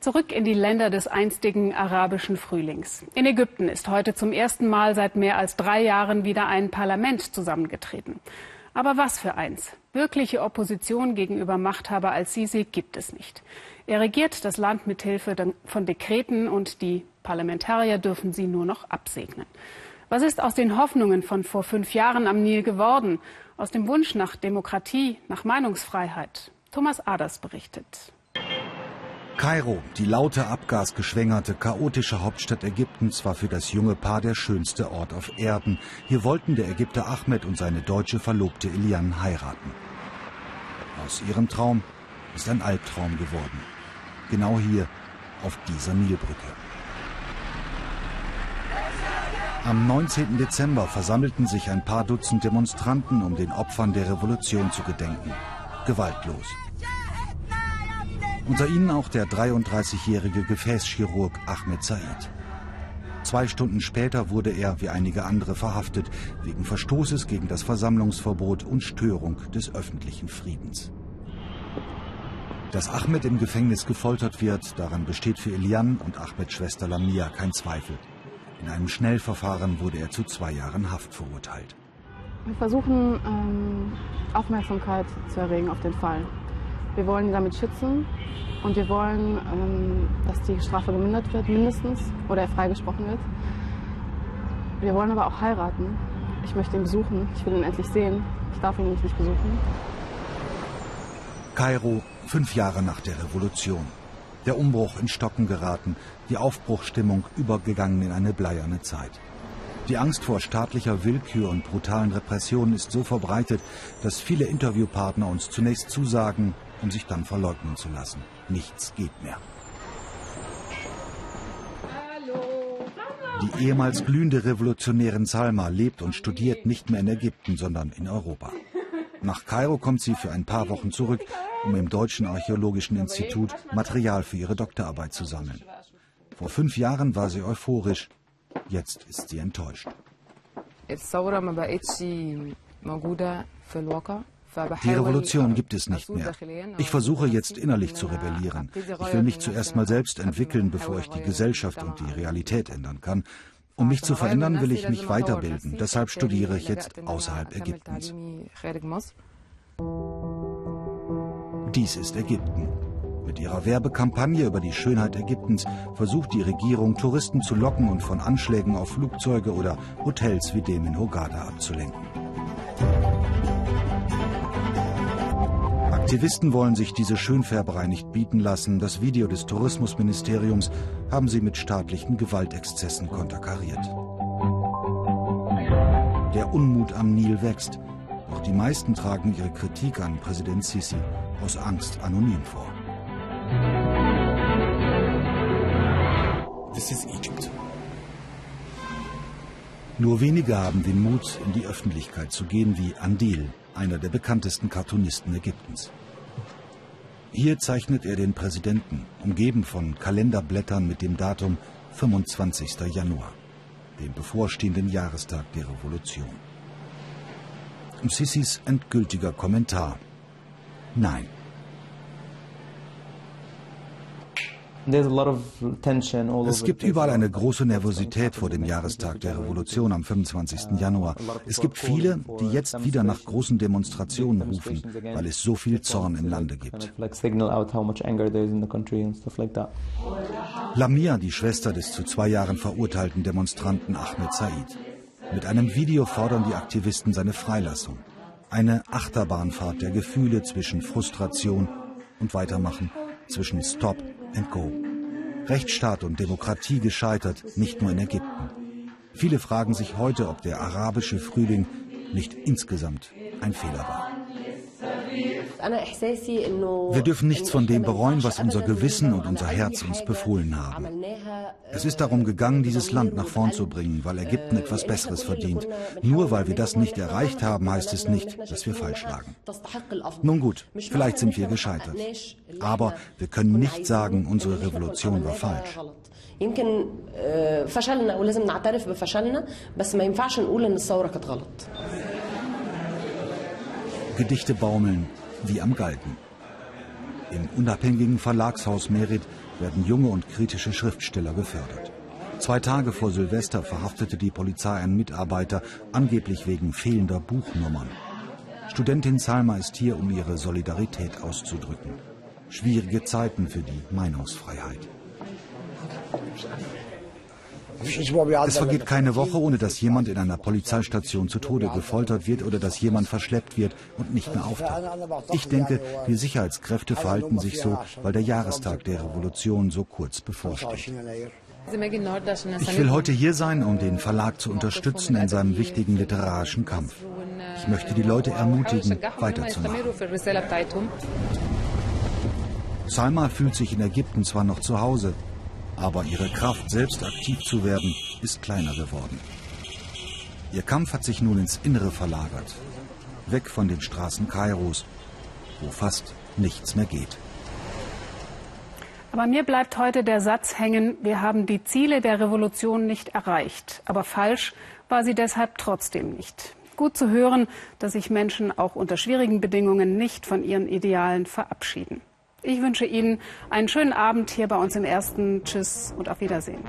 Zurück in die Länder des einstigen arabischen Frühlings. In Ägypten ist heute zum ersten Mal seit mehr als drei Jahren wieder ein Parlament zusammengetreten. Aber was für eins? Wirkliche Opposition gegenüber Machthaber al-Sisi gibt es nicht. Er regiert das Land mit Hilfe von Dekreten und die Parlamentarier dürfen sie nur noch absegnen. Was ist aus den Hoffnungen von vor fünf Jahren am Nil geworden? Aus dem Wunsch nach Demokratie, nach Meinungsfreiheit? Thomas Aders berichtet. Kairo, die laute, abgasgeschwängerte, chaotische Hauptstadt Ägyptens, war für das junge Paar der schönste Ort auf Erden. Hier wollten der Ägypter Ahmed und seine deutsche Verlobte Elian heiraten. Aus ihrem Traum ist ein Albtraum geworden. Genau hier, auf dieser Nilbrücke. Am 19. Dezember versammelten sich ein paar Dutzend Demonstranten, um den Opfern der Revolution zu gedenken. Gewaltlos. Unter ihnen auch der 33-jährige Gefäßchirurg Ahmed Said. Zwei Stunden später wurde er, wie einige andere, verhaftet, wegen Verstoßes gegen das Versammlungsverbot und Störung des öffentlichen Friedens. Dass Ahmed im Gefängnis gefoltert wird, daran besteht für Elian und Ahmeds Schwester Lamia kein Zweifel. In einem Schnellverfahren wurde er zu zwei Jahren Haft verurteilt. Wir versuchen, ähm, Aufmerksamkeit zu erregen auf den Fall. Wir wollen ihn damit schützen und wir wollen, ähm, dass die Strafe gemindert wird, mindestens, oder er freigesprochen wird. Wir wollen aber auch heiraten. Ich möchte ihn besuchen. Ich will ihn endlich sehen. Ich darf ihn nämlich nicht besuchen. Kairo, fünf Jahre nach der Revolution. Der Umbruch in Stocken geraten, die Aufbruchstimmung übergegangen in eine bleierne Zeit. Die Angst vor staatlicher Willkür und brutalen Repressionen ist so verbreitet, dass viele Interviewpartner uns zunächst zusagen, um sich dann verleugnen zu lassen. Nichts geht mehr. Die ehemals glühende Revolutionärin Salma lebt und studiert nicht mehr in Ägypten, sondern in Europa. Nach Kairo kommt sie für ein paar Wochen zurück, um im Deutschen Archäologischen Institut Material für ihre Doktorarbeit zu sammeln. Vor fünf Jahren war sie euphorisch, jetzt ist sie enttäuscht. Die Revolution gibt es nicht mehr. Ich versuche jetzt innerlich zu rebellieren. Ich will mich zuerst mal selbst entwickeln, bevor ich die Gesellschaft und die Realität ändern kann. Um mich zu verändern, will ich mich weiterbilden. Deshalb studiere ich jetzt außerhalb Ägyptens. Dies ist Ägypten. Mit ihrer Werbekampagne über die Schönheit Ägyptens versucht die Regierung, Touristen zu locken und von Anschlägen auf Flugzeuge oder Hotels wie dem in Hogada abzulenken. Aktivisten wollen sich diese Schönfärberei nicht bieten lassen. Das Video des Tourismusministeriums haben sie mit staatlichen Gewaltexzessen konterkariert. Der Unmut am Nil wächst. Doch die meisten tragen ihre Kritik an Präsident Sisi aus Angst anonym vor. Nur wenige haben den Mut, in die Öffentlichkeit zu gehen, wie Andil, einer der bekanntesten Cartoonisten Ägyptens. Hier zeichnet er den Präsidenten, umgeben von Kalenderblättern mit dem Datum 25. Januar, dem bevorstehenden Jahrestag der Revolution. Sissis endgültiger Kommentar. Nein. Es gibt überall eine große Nervosität vor dem Jahrestag der Revolution am 25. Januar. Es gibt viele, die jetzt wieder nach großen Demonstrationen rufen, weil es so viel Zorn im Lande gibt. Lamia, die Schwester des zu zwei Jahren verurteilten Demonstranten Ahmed Said. Mit einem Video fordern die Aktivisten seine Freilassung. Eine Achterbahnfahrt der Gefühle zwischen Frustration und Weitermachen, zwischen Stop and Go. Rechtsstaat und Demokratie gescheitert, nicht nur in Ägypten. Viele fragen sich heute, ob der arabische Frühling nicht insgesamt ein Fehler war. Wir dürfen nichts von dem bereuen, was unser Gewissen und unser Herz uns befohlen haben. Es ist darum gegangen, dieses Land nach vorn zu bringen, weil Ägypten etwas Besseres verdient. Nur weil wir das nicht erreicht haben, heißt es nicht, dass wir falsch lagen. Nun gut, vielleicht sind wir gescheitert. Aber wir können nicht sagen, unsere Revolution war falsch. يمكن فشلنا ولازم نعترف بفشلنا بس ما ينفعش نقول ان الثوره كانت غلط Gedichte baumeln wie am Galgen. Im unabhängigen Verlagshaus Merit werden junge und kritische Schriftsteller gefördert. Zwei Tage vor Silvester verhaftete die Polizei einen Mitarbeiter, angeblich wegen fehlender Buchnummern. Studentin Salma ist hier, um ihre Solidarität auszudrücken. Schwierige Zeiten für die Meinungsfreiheit. Es vergeht keine Woche, ohne dass jemand in einer Polizeistation zu Tode gefoltert wird oder dass jemand verschleppt wird und nicht mehr auftaucht. Ich denke, die Sicherheitskräfte verhalten sich so, weil der Jahrestag der Revolution so kurz bevorsteht. Ich will heute hier sein, um den Verlag zu unterstützen in seinem wichtigen literarischen Kampf. Ich möchte die Leute ermutigen, weiterzumachen. Salma fühlt sich in Ägypten zwar noch zu Hause, aber ihre Kraft, selbst aktiv zu werden, ist kleiner geworden. Ihr Kampf hat sich nun ins Innere verlagert, weg von den Straßen Kairos, wo fast nichts mehr geht. Aber mir bleibt heute der Satz hängen, wir haben die Ziele der Revolution nicht erreicht. Aber falsch war sie deshalb trotzdem nicht. Gut zu hören, dass sich Menschen auch unter schwierigen Bedingungen nicht von ihren Idealen verabschieden. Ich wünsche Ihnen einen schönen Abend hier bei uns im Ersten. Tschüss und auf Wiedersehen.